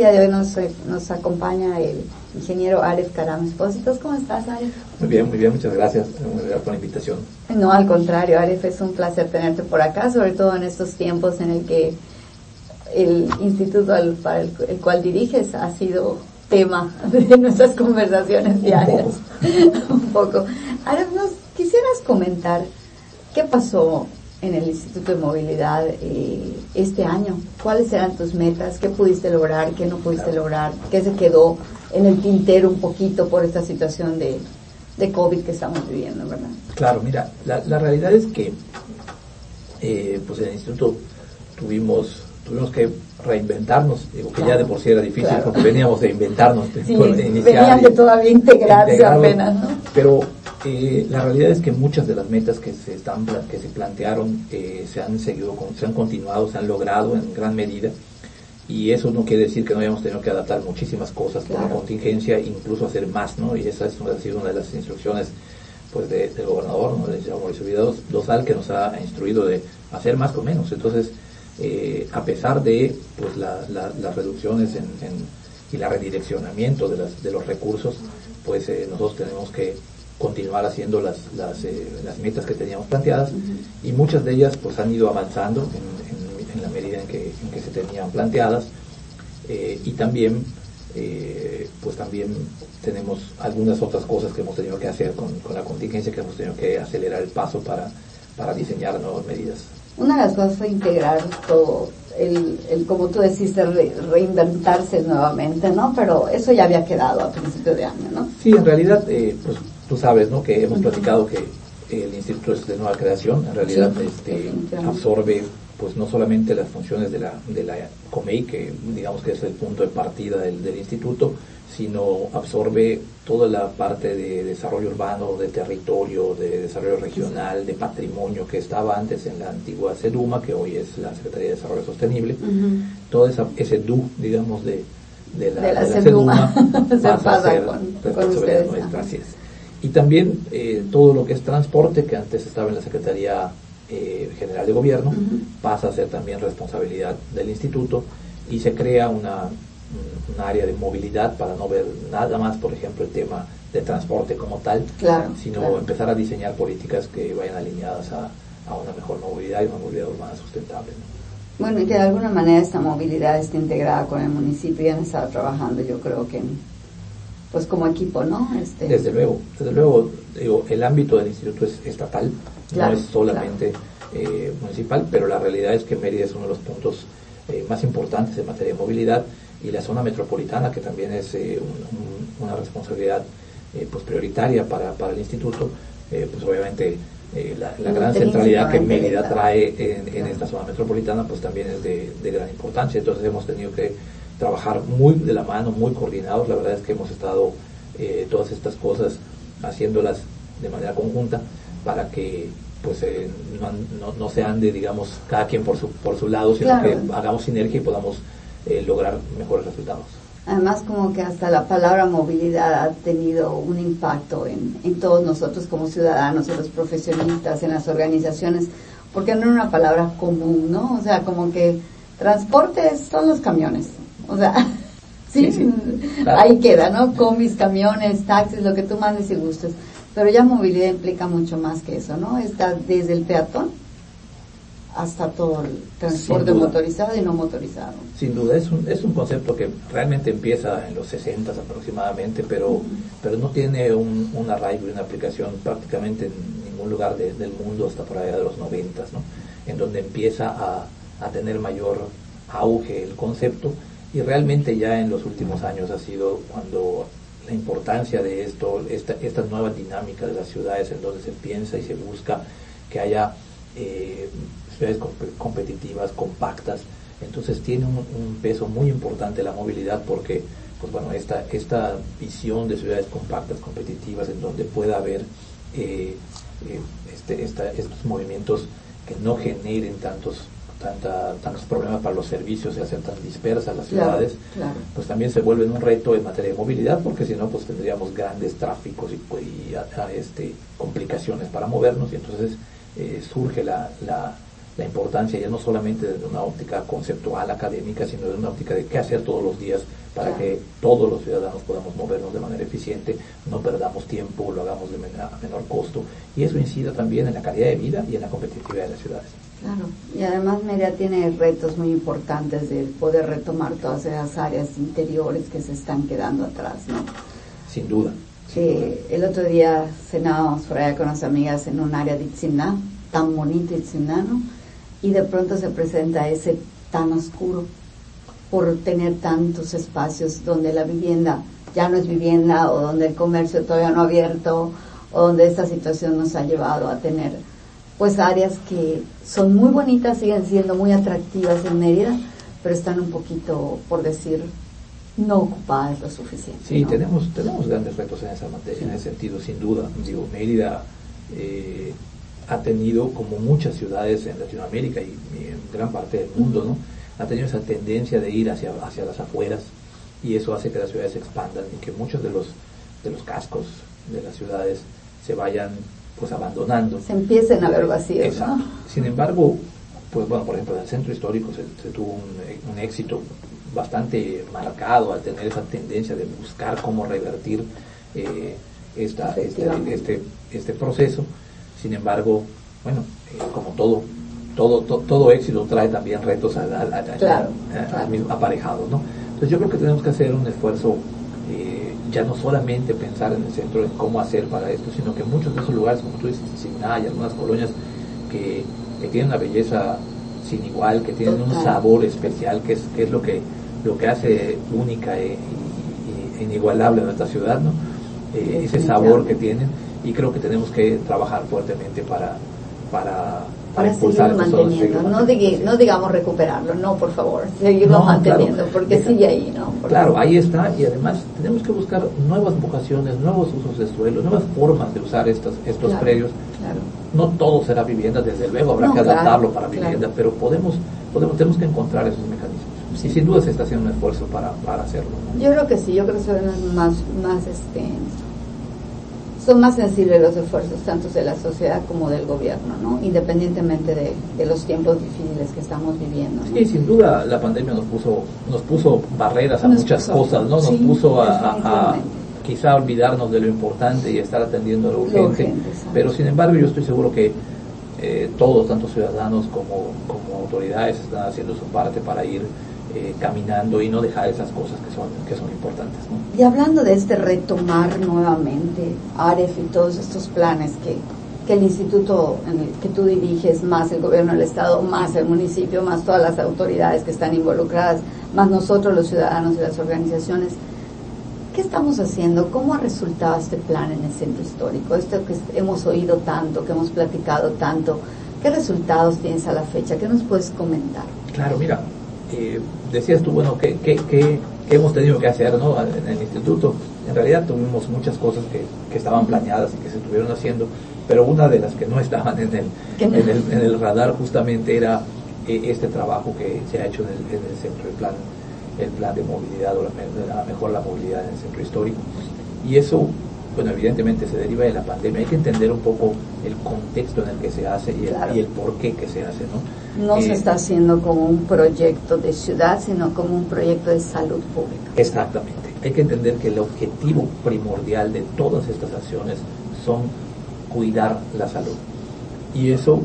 Ingeniería 21. El día de hoy nos, nos acompaña el ingeniero Aref Karam Espósitos. ¿Cómo estás, Aref? Muy bien, muy bien, muchas gracias por la invitación. No, al contrario, Aref, es un placer tenerte por acá, sobre todo en estos tiempos en el que el instituto al, para el, cual diriges ha sido tema de nuestras conversaciones diarias. un poco. Aref, ¿nos quisieras comentar qué pasó en el Instituto de Movilidad eh, este año? ¿Cuáles eran tus metas? ¿Qué pudiste lograr? ¿Qué no pudiste lograr? ¿Qué se quedó en el tintero un poquito por esta situación de, de COVID que estamos viviendo, ¿verdad? Claro, mira, la, la realidad es que eh, pues en el instituto tuvimos tuvimos que reinventarnos, digo que ya de por sí era difícil porque veníamos de inventarnos, sí, venían de todavía integrarse apenas, ¿no? Pero eh, la realidad es que muchas de las metas que se están que se plantearon eh, se han seguido, se han continuado, se han logrado en gran medida y eso no quiere decir que no hayamos tenido que adaptar muchísimas cosas por la contingencia, incluso hacer más, ¿no? Y esa es, ha sido una de las instrucciones pues del gobernador, ¿no? señor Mauricio Dosal, que nos ha instruido de hacer más con menos. Entonces, eh, a pesar de pues las reducciones en, y la redireccionamiento de, las, de los recursos, pues eh, nosotros tenemos que continuar haciendo las, las, eh, las metas que teníamos planteadas y muchas de ellas pues han ido avanzando en, en la medida en que, en que se tenían planteadas eh, y también eh, pues también tenemos algunas otras cosas que hemos tenido que hacer con, con, la contingencia que hemos tenido que acelerar el paso para, para diseñar nuevas medidas. Una de las cosas fue integrar todo, el, el como tú decís, reinventarse nuevamente, ¿no? Pero eso ya había quedado a principio de año, ¿no? Sí, en realidad, eh, pues tú sabes, ¿no? Que hemos platicado que el instituto es de nueva creación, en realidad este, absorbe pues no solamente las funciones de la, de la COMEI, que digamos que es el punto de partida del, del instituto, sino absorbe toda la parte de desarrollo urbano, de territorio, de desarrollo regional, de patrimonio que estaba antes en la antigua SEDUMA, que hoy es la Secretaría de Desarrollo Sostenible. Todo ese DU, digamos, de, de la, de la, SEDUMA, pasa a ser responsabilidad nuestra. Así es. Y también eh, todo lo que es transporte, que antes estaba en la Secretaría eh, General de Gobierno, pasa a ser también responsabilidad del instituto y se crea una, un área de movilidad para no ver nada más, por ejemplo, el tema de transporte como tal, sino empezar a diseñar políticas que vayan alineadas a, a, una mejor movilidad y una movilidad urbana sustentable. Bueno, y que de alguna manera esta movilidad esté integrada con el municipio y han estado trabajando, yo creo que pues como equipo, ¿no? Este... Desde luego, desde luego, digo, el ámbito del instituto es estatal, no es solamente eh, municipal, pero la realidad es que Mérida es uno de los puntos eh, más importantes en materia de movilidad y la zona metropolitana, que también es eh, una responsabilidad pues prioritaria para, para el instituto, pues obviamente la, gran centralidad que Mérida trae en, esta zona metropolitana, pues también es de, de gran importancia. Entonces hemos tenido que trabajar muy de la mano, muy coordinados. La verdad es que hemos estado todas estas cosas haciéndolas de manera conjunta para que pues eh, no, no, se ande, digamos, cada quien por su, por su lado, sino que hagamos sinergia y podamos eh, lograr mejores resultados. Además, como que hasta la palabra movilidad ha tenido un impacto en, en todos nosotros como ciudadanos, en los profesionistas, en las organizaciones, porque no es una palabra común, ¿no? O sea, como que transporte son los camiones, o sea, sí, ahí queda, ¿no? Comis, camiones, taxis, lo que tú mandes y gustes pero ya movilidad implica mucho más que eso, ¿no? Está desde el peatón hasta todo el transporte motorizado y no motorizado. Sin duda, es un, es un concepto que realmente empieza en los 60 aproximadamente, pero, pero no tiene un, un, arraigo y una aplicación prácticamente en ningún lugar del mundo hasta por allá de los 90, ¿no? En donde empieza a, a tener mayor auge el concepto y realmente ya en los últimos años ha sido cuando la importancia de esto, esta, esta nueva dinámica de las ciudades en donde se piensa y se busca que haya eh, ciudades competitivas, compactas. Entonces tiene un, peso muy importante la movilidad porque, pues bueno, esta, esta visión de ciudades compactas, competitivas, en donde pueda haber eh, eh, este, estos movimientos que no generen tantos tanta, tantos problemas para los servicios y hacer tan dispersas las ciudades, pues también se vuelven un reto en materia de movilidad, porque si no, pues tendríamos grandes tráficos y, este, complicaciones para movernos, y entonces eh, surge la, la, la, importancia ya no solamente desde una óptica conceptual académica, sino de una óptica de qué hacer todos los días para que todos los ciudadanos podamos movernos de manera eficiente, no perdamos tiempo, lo hagamos de menor, menor costo, y eso incida también en la calidad de vida y en la competitividad de las ciudades. Claro, y además Media tiene retos muy importantes de poder retomar todas esas áreas interiores que se están quedando atrás, ¿no? Sin duda. el otro día cenábamos por allá con las amigas en un área de Itzimná, tan bonito Itzimná, ¿no? Y de pronto se presenta ese tan oscuro por tener tantos espacios donde la vivienda ya no es vivienda o donde el comercio todavía no ha abierto o donde esta situación nos ha llevado a tener pues áreas que son muy bonitas, siguen siendo muy atractivas en Mérida, pero están un poquito, por decir, no ocupadas lo suficiente. Sí, tenemos, tenemos grandes retos en esa materia, en ese sentido, sin duda. Digo, Mérida eh, ha tenido, como muchas ciudades en Latinoamérica y, en gran parte del mundo, ¿no? ha tenido esa tendencia de ir hacia, hacia las afueras y eso hace que las ciudades se expandan y que muchos de los, de los cascos de las ciudades se vayan pues abandonando. Se empiecen a ver vacíos. Sin embargo, pues bueno, por ejemplo, en el centro histórico se, tuvo un, éxito bastante marcado al tener esa tendencia de buscar cómo revertir eh, esta, este, este, este, proceso. Sin embargo, bueno, eh, como todo, todo, todo éxito trae también retos a, aparejados, ¿no? Entonces yo creo que tenemos que hacer un esfuerzo ya no solamente pensar en el centro en cómo hacer para esto, sino que muchos de esos lugares, como tú dices, Signa y algunas colonias que, tienen una belleza sin igual, que tienen un sabor especial, que es, que es lo que lo que hace única e, inigualable nuestra ciudad, ¿no? Eh, ese sabor que tienen y creo que tenemos que trabajar fuertemente para, para para seguir manteniendo, no, no, digamos recuperarlo, no, por favor, seguirlo manteniendo, porque sigue ahí, ¿no? claro, ahí está, y además tenemos que buscar nuevas vocaciones, nuevos usos de suelo, nuevas formas de usar estos, estos predios. No todo será vivienda, desde luego habrá que adaptarlo para vivienda, pero podemos, podemos, tenemos que encontrar esos mecanismos. Y sin duda se está haciendo un esfuerzo para, para hacerlo. Yo creo que sí, yo creo que son más, más este, son más sensibles los esfuerzos tanto de la sociedad como del gobierno, ¿no? Independientemente de, los tiempos difíciles que estamos viviendo. Sí, sin duda la pandemia nos puso nos puso barreras a muchas cosas, ¿no? Nos puso a, quizá olvidarnos de lo importante y estar atendiendo lo urgente. pero sin embargo yo estoy seguro que eh, todos, tanto ciudadanos como, como autoridades, están haciendo su parte para ir eh, caminando y no dejar esas cosas que son, que son importantes. Y hablando de este retomar nuevamente AREF y todos estos planes que, que el instituto en el que tú diriges, más el gobierno del Estado, más el municipio, más todas las autoridades que están involucradas, más nosotros los ciudadanos y las organizaciones, ¿qué estamos haciendo? ¿Cómo ha resultado este plan en el centro histórico? Esto que hemos oído tanto, que hemos platicado tanto, ¿qué resultados tienes a la fecha? ¿Qué nos puedes comentar? Claro, mira, eh, decías tú, bueno, ¿qué, qué, hemos tenido que hacer ¿no? en el instituto? En realidad tuvimos muchas cosas que, que, estaban planeadas y que se estuvieron haciendo, pero una de las que no estaban en el, en el, en el radar justamente era eh, este trabajo que se ha hecho en el, en el centro, el plan, el plan de movilidad o la, mejor la movilidad en el centro histórico. Y eso bueno, evidentemente se deriva de la pandemia. Hay que entender un poco el contexto en el que se hace y el, y el por qué que se hace, ¿no? No se eh, está haciendo como un proyecto de ciudad, sino como un proyecto de salud pública. Exactamente. Hay que entender que el objetivo primordial de todas estas acciones son cuidar la salud. Y eso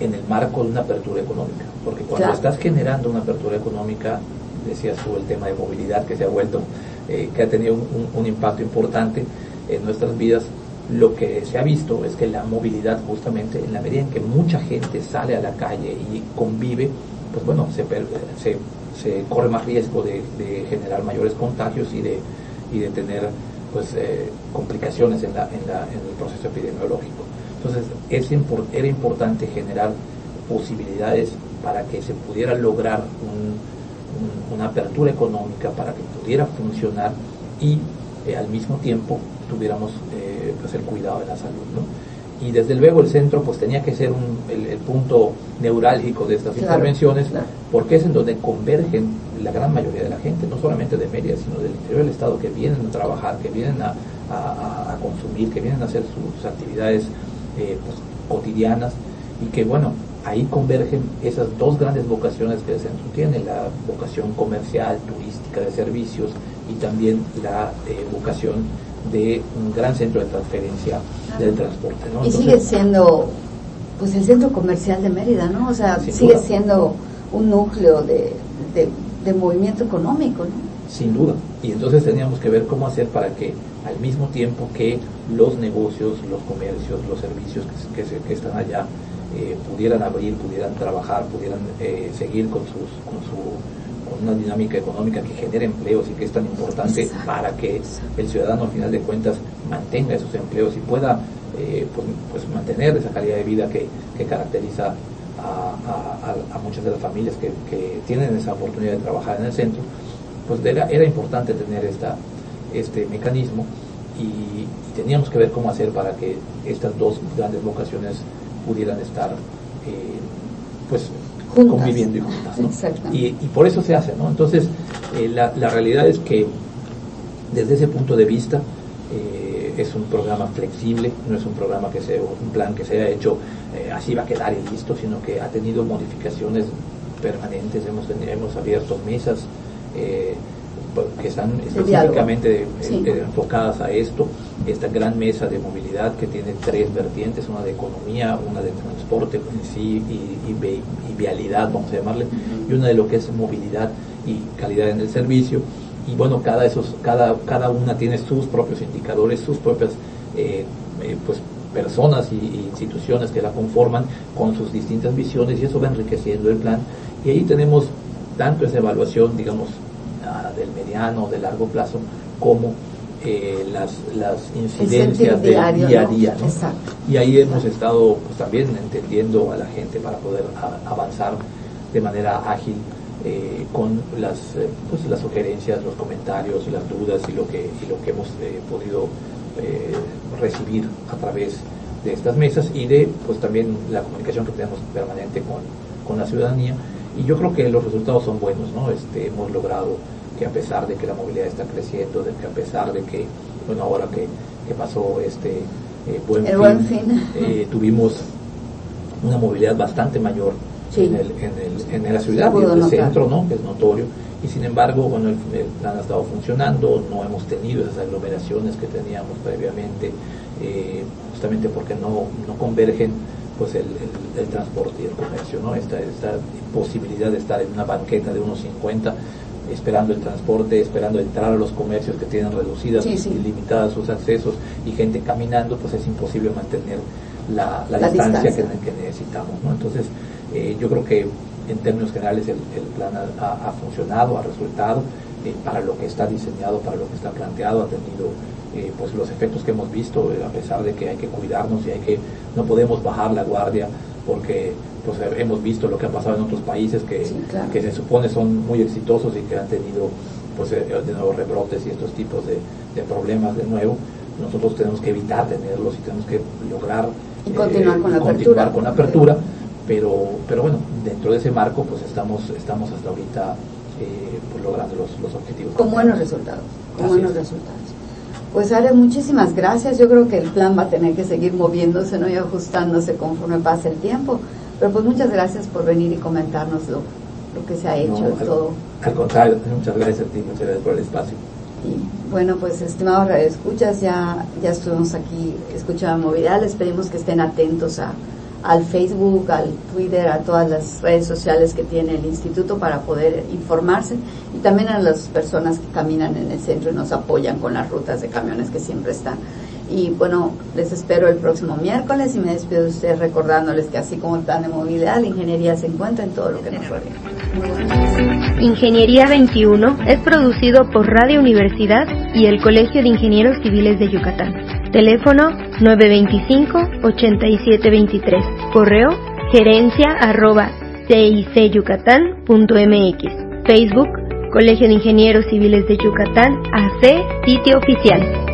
en el marco de una apertura económica. Porque cuando estás generando una apertura económica, decías tú el tema de movilidad que se ha vuelto, eh, que ha tenido un, un impacto importante, en nuestras vidas, lo que se ha visto es que la movilidad justamente en la medida en que mucha gente sale a la calle y convive, pues bueno, se, se, se corre más riesgo de, generar mayores contagios y de, y de tener pues eh, complicaciones en, la, en, la, en, el proceso epidemiológico. Entonces es era importante generar posibilidades para que se pudiera lograr una apertura económica, para que pudiera funcionar y eh, al mismo tiempo tuviéramos eh, pues el cuidado de la salud. ¿no? y desde luego el centro pues tenía que ser el, punto neurálgico de estas intervenciones porque es en donde convergen la gran mayoría de la gente, no solamente de Mérida, sino del interior del estado que vienen a trabajar, que vienen a, consumir, que vienen a hacer sus, actividades eh, pues, cotidianas y que bueno, ahí convergen esas dos grandes vocaciones que el centro tiene, la vocación comercial, turística de servicios y también la eh, vocación de un gran centro de transferencia del transporte. y sigue siendo pues el centro comercial de Mérida, ¿no? O sea, sigue siendo un núcleo de, de, movimiento económico, ¿no? Sin duda. Y entonces teníamos que ver cómo hacer para que al mismo tiempo que los negocios, los comercios, los servicios que, que, están allá eh, pudieran abrir, pudieran trabajar, pudieran eh, seguir con, sus, con su una dinámica económica que genere empleos y que es tan importante para que el ciudadano al final de cuentas mantenga esos empleos y pueda eh, pues, pues, mantener esa calidad de vida que, caracteriza a, muchas de las familias que, tienen esa oportunidad de trabajar en el centro, pues era, era importante tener esta, este mecanismo y, teníamos que ver cómo hacer para que estas dos grandes vocaciones pudieran estar eh, pues conviviendo y juntas. Y, por eso se hace, ¿no? Entonces, eh, la, realidad es que desde ese punto de vista eh, es un programa flexible, no es un programa que sea un plan que se haya hecho eh, así va a quedar y listo, sino que ha tenido modificaciones permanentes, hemos, hemos abierto mesas que están específicamente enfocadas a esto, esta gran mesa de movilidad que tiene tres vertientes, una de economía, una de transporte en sí y, vialidad, vamos a llamarle, y una de lo que es movilidad y calidad en el servicio. Y bueno, cada, esos, cada, cada una tiene sus propios indicadores, sus propias eh, eh, pues, personas y, instituciones que la conforman con sus distintas visiones y eso va enriqueciendo el plan. Y ahí tenemos tanto esa evaluación, digamos, del mediano, de largo plazo, como eh, las, las incidencias del día a día. Y ahí hemos estado pues, también entendiendo a la gente para poder avanzar de manera ágil eh, con las, eh, pues, las sugerencias, los comentarios, las dudas y lo que, y lo que hemos podido recibir a través de estas mesas y de pues también la comunicación que tenemos permanente con, con la ciudadanía y yo creo que los resultados son buenos, ¿no? Este, hemos logrado que a pesar de que la movilidad está creciendo, de que a pesar de que, bueno, ahora que, pasó este eh, buen, fin, Eh, tuvimos una movilidad bastante mayor en, el, en, el, en la ciudad y en el centro, ¿no? Que es notorio. Y sin embargo, bueno, el, plan ha estado funcionando, no hemos tenido esas aglomeraciones que teníamos previamente, eh, justamente porque no, no convergen pues el, el, transporte y el comercio, ¿no? Esta, esta posibilidad de estar en una banqueta de unos 50 esperando el transporte, esperando entrar a los comercios que tienen reducidas y limitadas sus accesos y gente caminando, pues es imposible mantener la, distancia, Que, necesitamos. ¿no? Entonces, eh, yo creo que en términos generales el, plan ha, funcionado, ha resultado eh, para lo que está diseñado, para lo que está planteado, ha tenido eh, pues los efectos que hemos visto, a pesar de que hay que cuidarnos y hay que no podemos bajar la guardia porque pues hemos visto lo que ha pasado en otros países que, que se supone son muy exitosos y que han tenido pues eh, de nuevo rebrotes y estos tipos de, problemas de nuevo. Nosotros tenemos que evitar tenerlos y tenemos que lograr continuar, con, la apertura. con la apertura pero pero bueno dentro de ese marco pues estamos estamos hasta ahorita eh, pues logrando los, los objetivos. Con buenos resultados con buenos resultados pues Ale, muchísimas gracias. Yo creo que el plan va a tener que seguir moviéndose ¿no? y ajustándose conforme pase el tiempo. Pero pues muchas gracias por venir y comentarnos lo, que se ha hecho al, todo. Al contrario, muchas gracias a ti, muchas gracias por el espacio. Y bueno, pues estimados escuchas ya, ya estuvimos aquí escuchando movilidad. Les pedimos que estén atentos a, al Facebook, al Twitter, a todas las redes sociales que tiene el instituto para poder informarse y también a las personas que caminan en el centro y nos apoyan con las rutas de camiones que siempre están. Y bueno, les espero el próximo miércoles y me despido de ustedes recordándoles que así como el plan de movilidad, la ingeniería se encuentra en todo lo que nos rodea. Ingeniería 21 es producido por Radio Universidad y el Colegio de Ingenieros Civiles de Yucatán. Teléfono 925-8723. Correo gerencia arroba. Facebook Colegio de Ingenieros Civiles de Yucatán AC, sitio oficial.